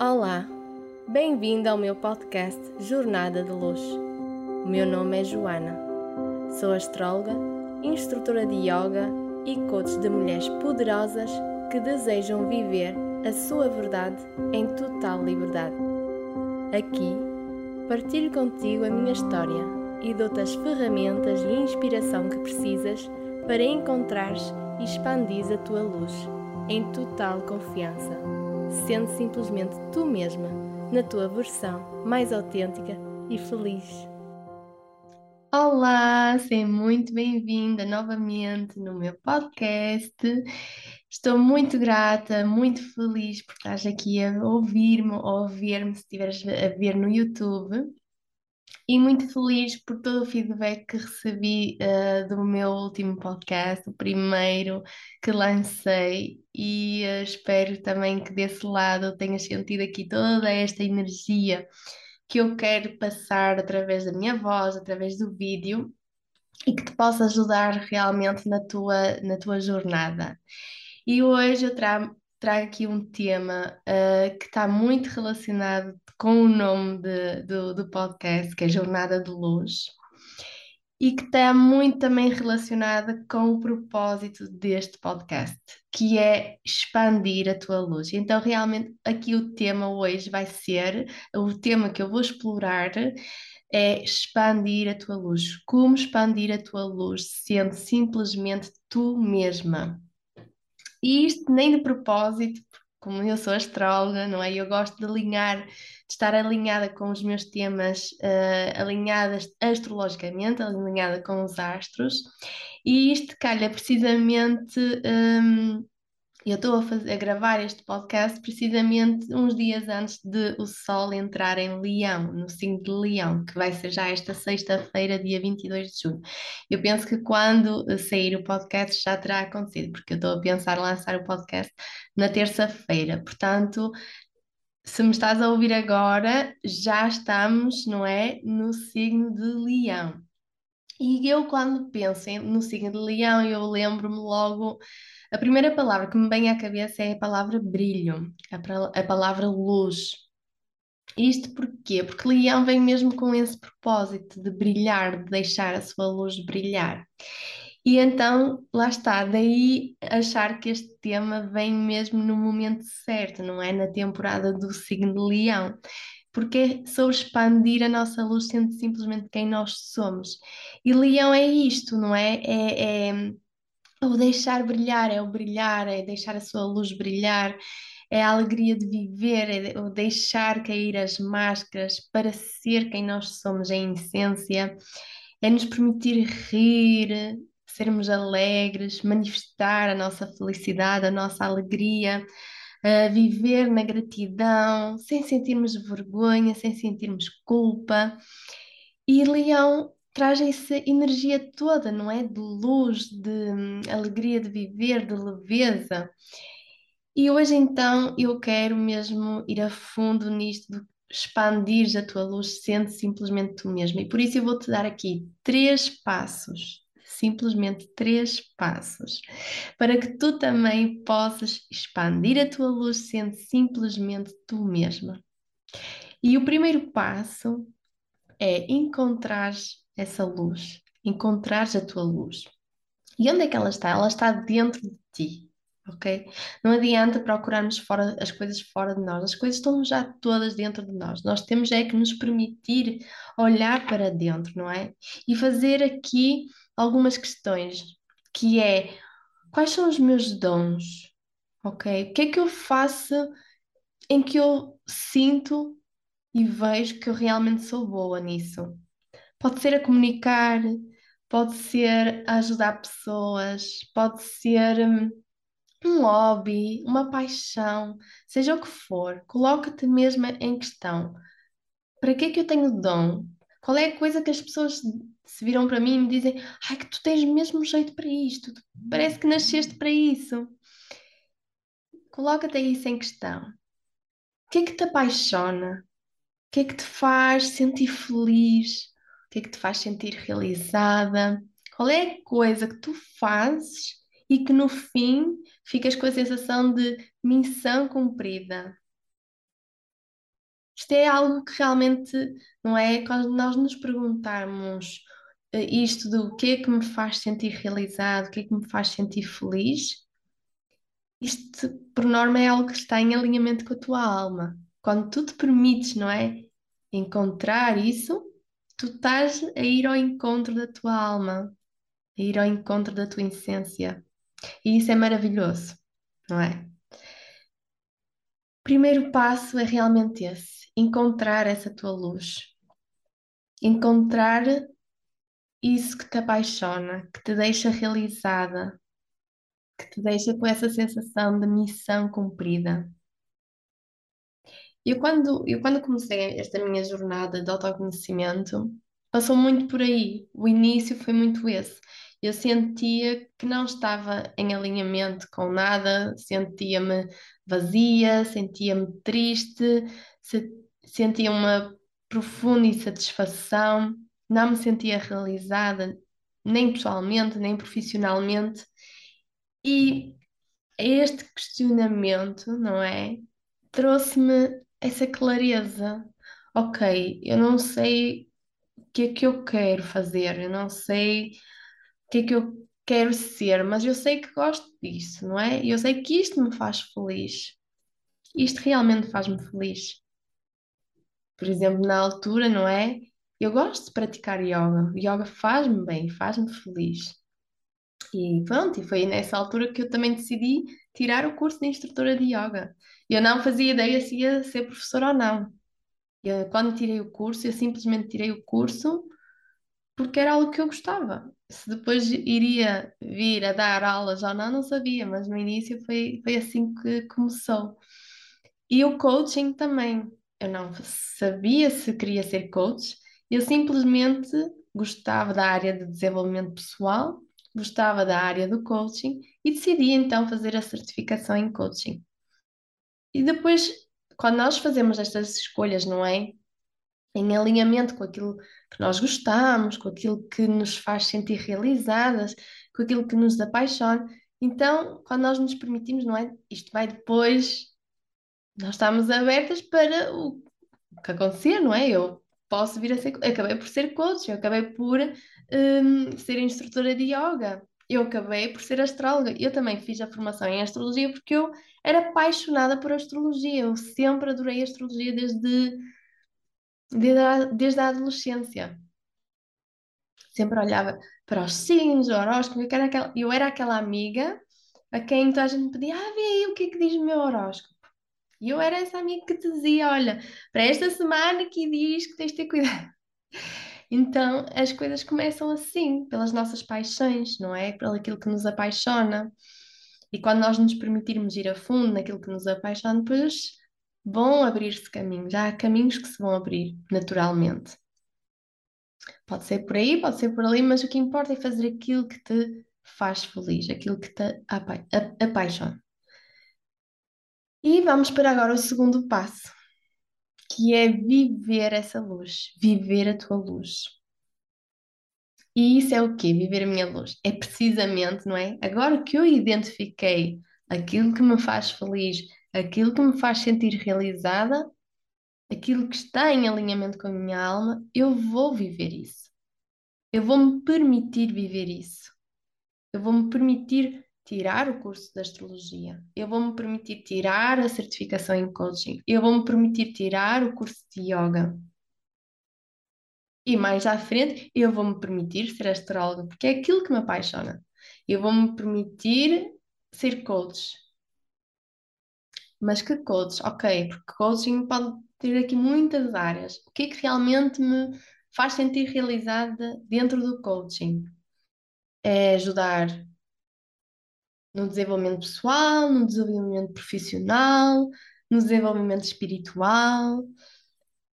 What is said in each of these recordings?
Olá, bem-vindo ao meu podcast Jornada de Luz. O meu nome é Joana, sou astróloga, instrutora de yoga e coach de mulheres poderosas que desejam viver a sua verdade em total liberdade. Aqui, partilho contigo a minha história e dou-te as ferramentas e inspiração que precisas para encontrares e expandir a tua luz em total confiança sendo simplesmente tu mesma, na tua versão mais autêntica e feliz. Olá, seja muito bem-vinda novamente no meu podcast. Estou muito grata, muito feliz por estás aqui a ouvir-me ou a ver-me se estiveres a ver no YouTube e muito feliz por todo o feedback que recebi uh, do meu último podcast, o primeiro que lancei, e uh, espero também que desse lado tenhas sentido aqui toda esta energia que eu quero passar através da minha voz, através do vídeo e que te possa ajudar realmente na tua, na tua jornada. E hoje eu trago, trago aqui um tema uh, que está muito relacionado com o nome de, do, do podcast, que é Jornada de Luz, e que está muito também relacionada com o propósito deste podcast, que é expandir a tua luz. Então, realmente, aqui o tema hoje vai ser, o tema que eu vou explorar é expandir a tua luz. Como expandir a tua luz sendo simplesmente tu mesma. E isto nem de propósito, como eu sou astróloga, não é? Eu gosto de alinhar, de estar alinhada com os meus temas, uh, alinhadas astrologicamente, alinhada com os astros, e isto calha precisamente. Um, eu estou a, a gravar este podcast precisamente uns dias antes de o Sol entrar em Leão, no signo de Leão, que vai ser já esta sexta-feira, dia 22 de junho. Eu penso que quando sair o podcast já terá acontecido, porque eu estou a pensar lançar o podcast na terça-feira. Portanto, se me estás a ouvir agora, já estamos, não é, no signo de Leão. E eu, quando penso no signo de Leão, eu lembro-me logo a primeira palavra que me vem à cabeça é a palavra brilho, a, a palavra luz. Isto porquê? Porque Leão vem mesmo com esse propósito de brilhar, de deixar a sua luz brilhar. E então, lá está, daí achar que este tema vem mesmo no momento certo, não é? Na temporada do signo de Leão. Porque é sobre expandir a nossa luz sendo simplesmente quem nós somos. E Leão é isto, não é? É, é o deixar brilhar, é o brilhar, é deixar a sua luz brilhar, é a alegria de viver, é o deixar cair as máscaras para ser quem nós somos em essência, é nos permitir rir, sermos alegres, manifestar a nossa felicidade, a nossa alegria, viver na gratidão, sem sentirmos vergonha, sem sentirmos culpa. E Leão traz essa energia toda, não é? De luz, de hum, alegria de viver, de leveza. E hoje então eu quero mesmo ir a fundo nisto de expandir a tua luz sendo simplesmente tu mesmo. E por isso eu vou-te dar aqui três passos, simplesmente três passos, para que tu também possas expandir a tua luz sendo simplesmente tu mesma. E o primeiro passo é encontrar essa luz, encontrares a tua luz. E onde é que ela está? Ela está dentro de ti, ok? Não adianta procurarmos fora, as coisas fora de nós, as coisas estão já todas dentro de nós. Nós temos é que nos permitir olhar para dentro, não é? E fazer aqui algumas questões, que é quais são os meus dons, ok? O que é que eu faço em que eu sinto e vejo que eu realmente sou boa nisso? Pode ser a comunicar, pode ser a ajudar pessoas, pode ser hum, um hobby, uma paixão, seja o que for, coloca-te mesmo em questão. Para que é que eu tenho dom? Qual é a coisa que as pessoas se viram para mim e me dizem, ai, que tu tens mesmo jeito para isto, parece que nasceste para isso. Coloca-te isso em questão. O que é que te apaixona? O que é que te faz sentir feliz? Que é que te faz sentir realizada? Qual é a coisa que tu fazes e que no fim ficas com a sensação de missão cumprida? Isto é algo que realmente, não é? Quando nós nos perguntarmos eh, isto do que é que me faz sentir realizado, o que é que me faz sentir feliz, isto, por norma, é algo que está em alinhamento com a tua alma. Quando tu te permites, não é? Encontrar isso, tu estás a ir ao encontro da tua alma, a ir ao encontro da tua essência. E isso é maravilhoso, não é? Primeiro passo é realmente esse: encontrar essa tua luz. Encontrar isso que te apaixona, que te deixa realizada, que te deixa com essa sensação de missão cumprida. Eu quando, eu quando comecei esta minha jornada de autoconhecimento, passou muito por aí. O início foi muito esse. Eu sentia que não estava em alinhamento com nada, sentia-me vazia, sentia-me triste, se- sentia uma profunda insatisfação, não me sentia realizada, nem pessoalmente, nem profissionalmente. E este questionamento, não é? Trouxe-me essa clareza. Ok, eu não sei o que é que eu quero fazer, eu não sei o que é que eu quero ser, mas eu sei que gosto disso, não é? Eu sei que isto me faz feliz. Isto realmente faz-me feliz. Por exemplo, na altura, não é? Eu gosto de praticar yoga. Yoga faz-me bem, faz-me feliz. E pronto, e foi nessa altura que eu também decidi tirar o curso de instrutora de yoga. Eu não fazia ideia se ia ser professora ou não. Eu, quando tirei o curso, eu simplesmente tirei o curso porque era algo que eu gostava. Se depois iria vir a dar aulas ou não, não sabia, mas no início foi, foi assim que começou. E o coaching também. Eu não sabia se queria ser coach, eu simplesmente gostava da área de desenvolvimento pessoal, gostava da área do coaching e decidi então fazer a certificação em coaching. E depois, quando nós fazemos estas escolhas, não é? Em alinhamento com aquilo que nós gostamos, com aquilo que nos faz sentir realizadas, com aquilo que nos apaixona. Então, quando nós nos permitimos, não é? Isto vai depois nós estamos abertas para o que acontecer, não é? Eu posso vir a ser. Acabei por ser coach, eu acabei por hum, ser instrutora de yoga, eu acabei por ser astróloga. Eu também fiz a formação em astrologia porque eu era apaixonada por astrologia. Eu sempre adorei astrologia desde, desde, a, desde a adolescência. Sempre olhava para os signos, o horóscopo, eu era aquela, eu era aquela amiga a quem toda a gente pedia, ah, vê aí o que é que diz o meu horóscopo. E eu era essa amiga que te dizia: olha, para esta semana aqui diz que tens de ter cuidado. Então as coisas começam assim, pelas nossas paixões, não é? Pelo aquilo que nos apaixona. E quando nós nos permitirmos ir a fundo naquilo que nos apaixona, depois vão abrir-se caminhos. Há caminhos que se vão abrir naturalmente. Pode ser por aí, pode ser por ali, mas o que importa é fazer aquilo que te faz feliz, aquilo que te apa apaixona. E vamos para agora o segundo passo, que é viver essa luz, viver a tua luz. E isso é o quê? Viver a minha luz. É precisamente, não é? Agora que eu identifiquei aquilo que me faz feliz, aquilo que me faz sentir realizada, aquilo que está em alinhamento com a minha alma, eu vou viver isso. Eu vou me permitir viver isso. Eu vou me permitir tirar o curso de astrologia. Eu vou me permitir tirar a certificação em coaching. Eu vou me permitir tirar o curso de yoga. E mais à frente, eu vou me permitir ser astróloga, porque é aquilo que me apaixona. Eu vou me permitir ser coach. Mas que coach? Ok, porque coaching pode ter aqui muitas áreas. O que é que realmente me faz sentir realizada dentro do coaching? É ajudar no desenvolvimento pessoal, no desenvolvimento profissional, no desenvolvimento espiritual,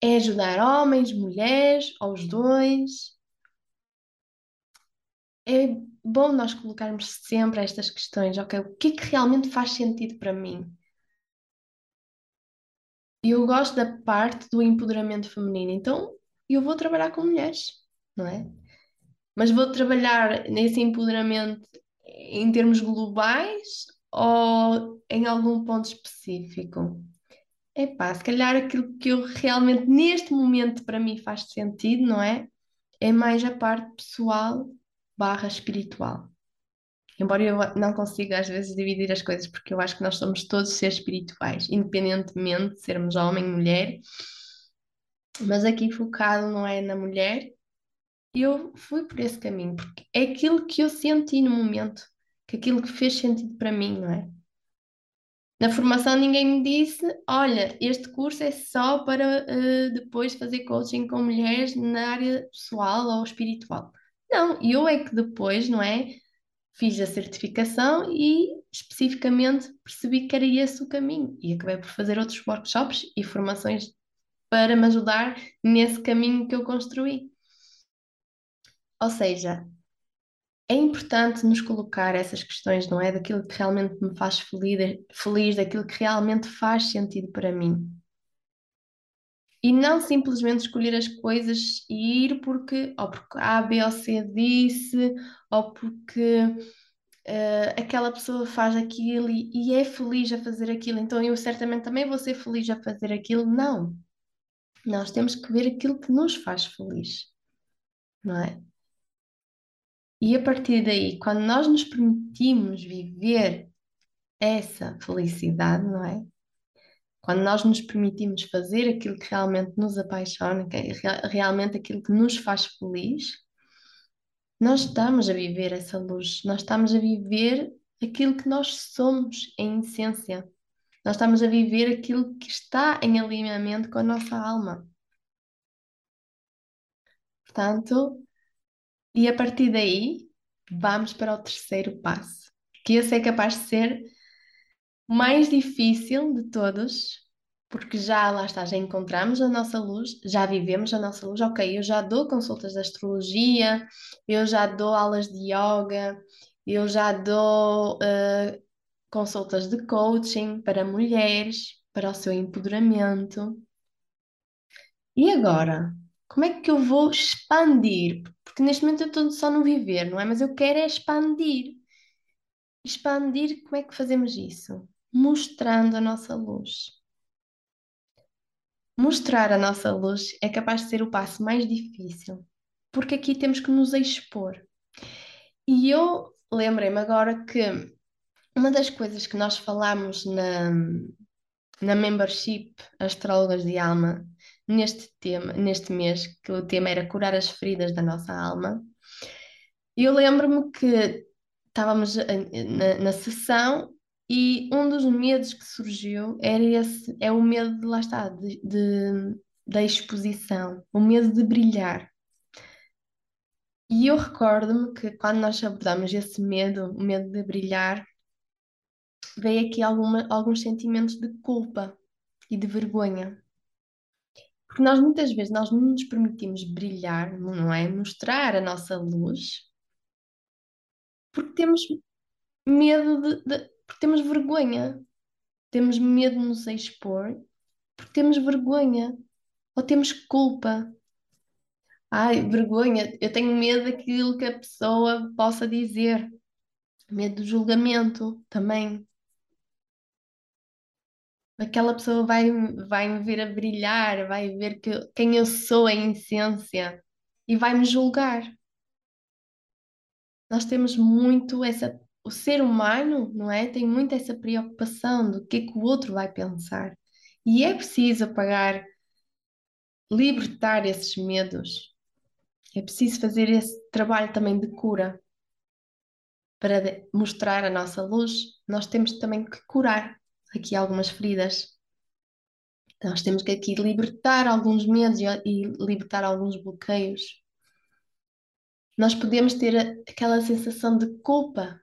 é ajudar homens, mulheres, aos dois. É bom nós colocarmos sempre estas questões, ok? O que é que realmente faz sentido para mim? Eu gosto da parte do empoderamento feminino, então eu vou trabalhar com mulheres, não é? Mas vou trabalhar nesse empoderamento em termos globais ou em algum ponto específico? epá, se calhar aquilo que eu realmente neste momento para mim faz sentido, não é? É mais a parte pessoal barra espiritual. Embora eu não consiga às vezes dividir as coisas, porque eu acho que nós somos todos seres espirituais, independentemente de sermos homem, mulher, mas aqui focado não é na mulher, eu fui por esse caminho, porque é aquilo que eu senti no momento, que aquilo que fez sentido para mim, não é? Na formação ninguém me disse, olha, este curso é só para uh, depois fazer coaching com mulheres na área pessoal ou espiritual. Não, eu é que depois, não é? Fiz a certificação e especificamente percebi que era esse o caminho e acabei por fazer outros workshops e formações para me ajudar nesse caminho que eu construí. Ou seja, é importante nos colocar essas questões, não é? Daquilo que realmente me faz feliz, feliz, daquilo que realmente faz sentido para mim. E não simplesmente escolher as coisas e ir porque, ou porque A, B ou C disse, ou porque uh, aquela pessoa faz aquilo e, e é feliz a fazer aquilo, então eu certamente também vou ser feliz a fazer aquilo. Não. Nós temos que ver aquilo que nos faz feliz, não é? E a partir daí, quando nós nos permitimos viver essa felicidade, não é? Quando nós nos permitimos fazer aquilo que realmente nos apaixona, que é realmente aquilo que nos faz feliz, nós estamos a viver essa luz, nós estamos a viver aquilo que nós somos em essência. Nós estamos a viver aquilo que está em alinhamento com a nossa alma. Portanto, e a partir daí, vamos para o terceiro passo, que esse é capaz de ser mais difícil de todos, porque já lá está, já encontramos a nossa luz, já vivemos a nossa luz. Ok, eu já dou consultas de astrologia, eu já dou aulas de yoga, eu já dou uh, consultas de coaching para mulheres, para o seu empoderamento. E agora? Como é que eu vou expandir? Porque neste momento eu estou só no viver, não é? Mas eu quero é expandir. Expandir, como é que fazemos isso? Mostrando a nossa luz. Mostrar a nossa luz é capaz de ser o passo mais difícil, porque aqui temos que nos expor. E eu lembrei-me agora que uma das coisas que nós falamos na, na membership Astrólogas de Alma neste tema, neste mês, que o tema era curar as feridas da nossa alma. E eu lembro-me que estávamos na, na sessão e um dos medos que surgiu era esse, é o medo de lá está, de, de, da exposição, o medo de brilhar. E eu recordo-me que quando nós abordamos esse medo, o medo de brilhar, veio aqui alguma, alguns sentimentos de culpa e de vergonha. Porque nós muitas vezes nós não nos permitimos brilhar, não é? Mostrar a nossa luz, porque temos medo de, de porque temos vergonha. Temos medo de nos expor, porque temos vergonha ou temos culpa. Ai, vergonha, eu tenho medo daquilo que a pessoa possa dizer. Medo do julgamento também aquela pessoa vai, vai me ver a brilhar, vai ver que, quem eu sou em essência e vai me julgar. Nós temos muito essa. O ser humano, não é? Tem muito essa preocupação do que é que o outro vai pensar. E é preciso apagar, libertar esses medos. É preciso fazer esse trabalho também de cura. Para mostrar a nossa luz, nós temos também que curar aqui algumas feridas. Nós temos que aqui libertar alguns medos e, e libertar alguns bloqueios. Nós podemos ter aquela sensação de culpa,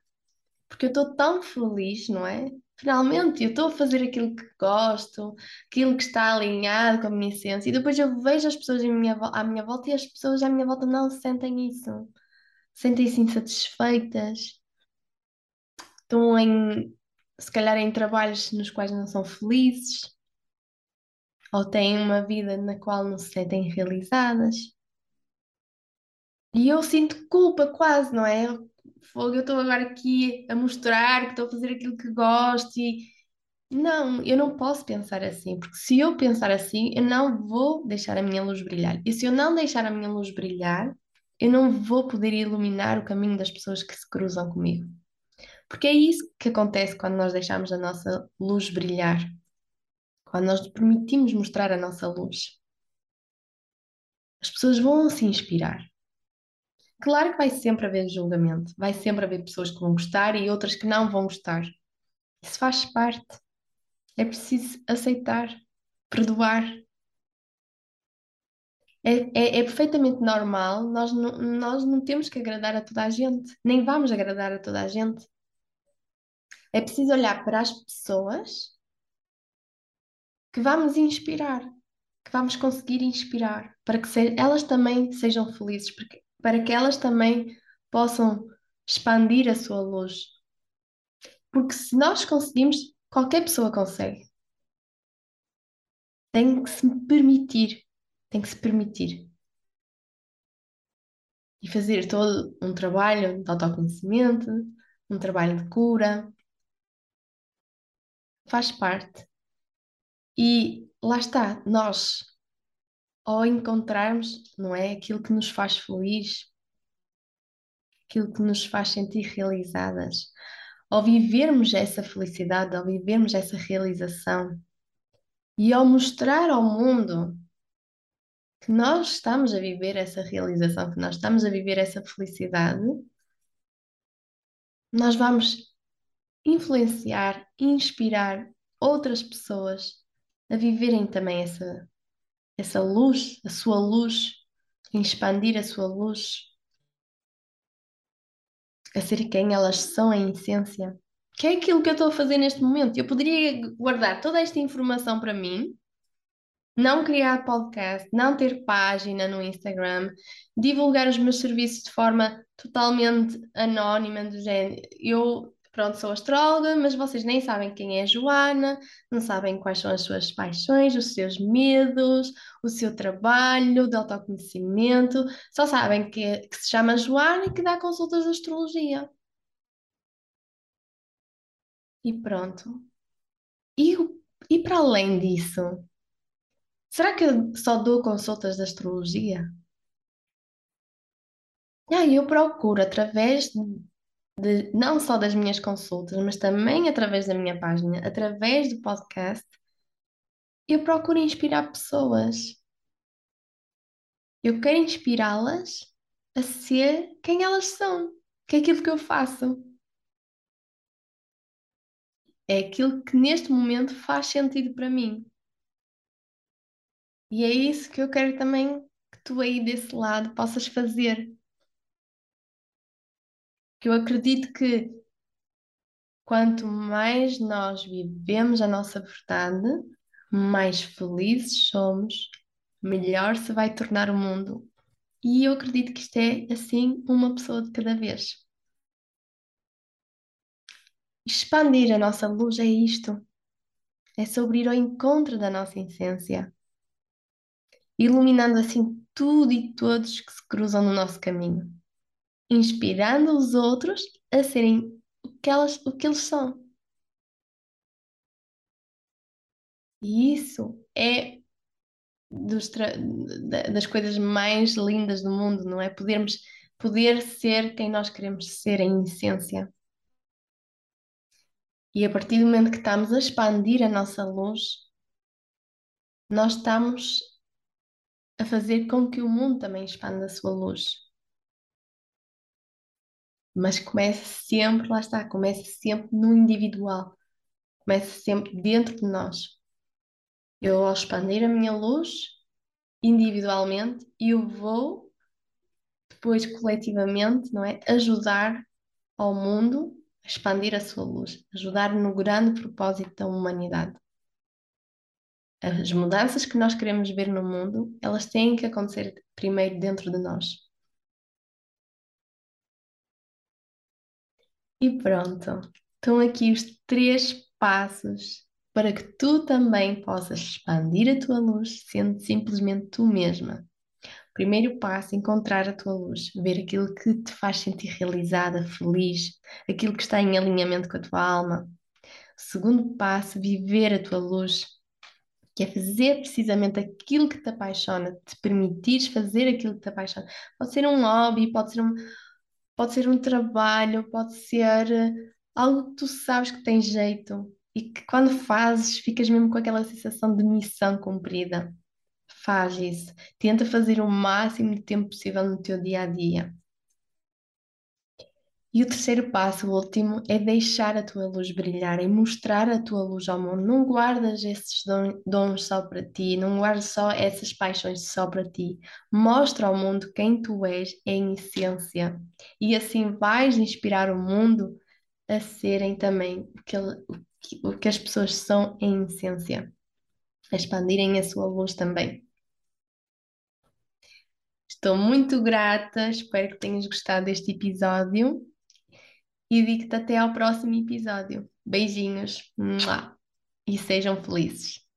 porque eu estou tão feliz, não é? Finalmente, eu estou a fazer aquilo que gosto, aquilo que está alinhado com a minha essência, e depois eu vejo as pessoas minha, à minha volta e as pessoas à minha volta não sentem isso, sentem-se insatisfeitas, estão em se calhar em trabalhos nos quais não são felizes, ou têm uma vida na qual não se sentem realizadas. E eu sinto culpa quase, não é? Fogo, eu estou agora aqui a mostrar que estou a fazer aquilo que gosto e, Não, eu não posso pensar assim, porque se eu pensar assim, eu não vou deixar a minha luz brilhar. E se eu não deixar a minha luz brilhar, eu não vou poder iluminar o caminho das pessoas que se cruzam comigo. Porque é isso que acontece quando nós deixamos a nossa luz brilhar, quando nós permitimos mostrar a nossa luz. As pessoas vão se inspirar. Claro que vai sempre haver julgamento, vai sempre haver pessoas que vão gostar e outras que não vão gostar. Isso faz parte. É preciso aceitar, perdoar. É, é, é perfeitamente normal, nós não, nós não temos que agradar a toda a gente, nem vamos agradar a toda a gente. É preciso olhar para as pessoas que vamos inspirar, que vamos conseguir inspirar, para que elas também sejam felizes, para que elas também possam expandir a sua luz. Porque se nós conseguimos, qualquer pessoa consegue. Tem que se permitir, tem que se permitir. E fazer todo um trabalho de autoconhecimento, um trabalho de cura, faz parte. E lá está, nós, ao encontrarmos, não é, aquilo que nos faz feliz, aquilo que nos faz sentir realizadas, ao vivermos essa felicidade, ao vivermos essa realização e ao mostrar ao mundo que nós estamos a viver essa realização, que nós estamos a viver essa felicidade, nós vamos influenciar, inspirar outras pessoas a viverem também essa, essa luz, a sua luz, expandir a sua luz, a ser quem elas são em essência. Que é aquilo que eu estou a fazer neste momento. Eu poderia guardar toda esta informação para mim não criar podcast, não ter página no Instagram, divulgar os meus serviços de forma totalmente anónima, do género. Eu, pronto, sou astróloga, mas vocês nem sabem quem é Joana, não sabem quais são as suas paixões, os seus medos, o seu trabalho de autoconhecimento, só sabem que, que se chama Joana e que dá consultas de astrologia. E pronto. E, e para além disso, será que eu só dou consultas de astrologia? Ah, eu procuro através de, não só das minhas consultas, mas também através da minha página, através do podcast, eu procuro inspirar pessoas. Eu quero inspirá-las a ser quem elas são, que é aquilo que eu faço. É aquilo que neste momento faz sentido para mim. E é isso que eu quero também que tu aí desse lado possas fazer. Que eu acredito que quanto mais nós vivemos a nossa verdade, mais felizes somos, melhor se vai tornar o mundo. E eu acredito que isto é assim, uma pessoa de cada vez. Expandir a nossa luz é isto. É sobre ir ao encontro da nossa essência, iluminando assim tudo e todos que se cruzam no nosso caminho, inspirando os outros a serem o que, elas, o que eles são. E isso é dos das coisas mais lindas do mundo, não é? Podermos poder ser quem nós queremos ser em essência. E a partir do momento que estamos a expandir a nossa luz, nós estamos a fazer com que o mundo também expanda a sua luz. Mas comece sempre, lá está, comece sempre no individual, comece sempre dentro de nós. Eu, ao expandir a minha luz individualmente, eu vou depois coletivamente, não é, ajudar ao mundo a expandir a sua luz, ajudar no grande propósito da humanidade. As mudanças que nós queremos ver no mundo, elas têm que acontecer primeiro dentro de nós. E pronto, estão aqui os três passos para que tu também possas expandir a tua luz sendo simplesmente tu mesma. Primeiro passo, encontrar a tua luz, ver aquilo que te faz sentir realizada, feliz, aquilo que está em alinhamento com a tua alma. segundo passo, viver a tua luz, que é fazer precisamente aquilo que te apaixona, te permitires fazer aquilo que te apaixona. Pode ser um hobby, pode ser um, pode ser um trabalho, pode ser eh, algo que tu sabes que tem jeito e que quando fazes ficas mesmo com aquela sensação de missão cumprida. Faz isso. Tenta fazer o máximo de tempo possível no teu dia a dia. E o terceiro passo, o último, é deixar a tua luz brilhar e mostrar a tua luz ao mundo. Não guardas esses dons só para ti, não guardas só essas paixões só para ti. Mostra ao mundo quem tu és em essência. E assim vais inspirar o mundo a serem também o que, o que as pessoas são em essência, a expandirem a sua luz também. Estou muito grata, espero que tenhas gostado deste episódio e digo-te até ao próximo episódio. Beijinhos e sejam felizes.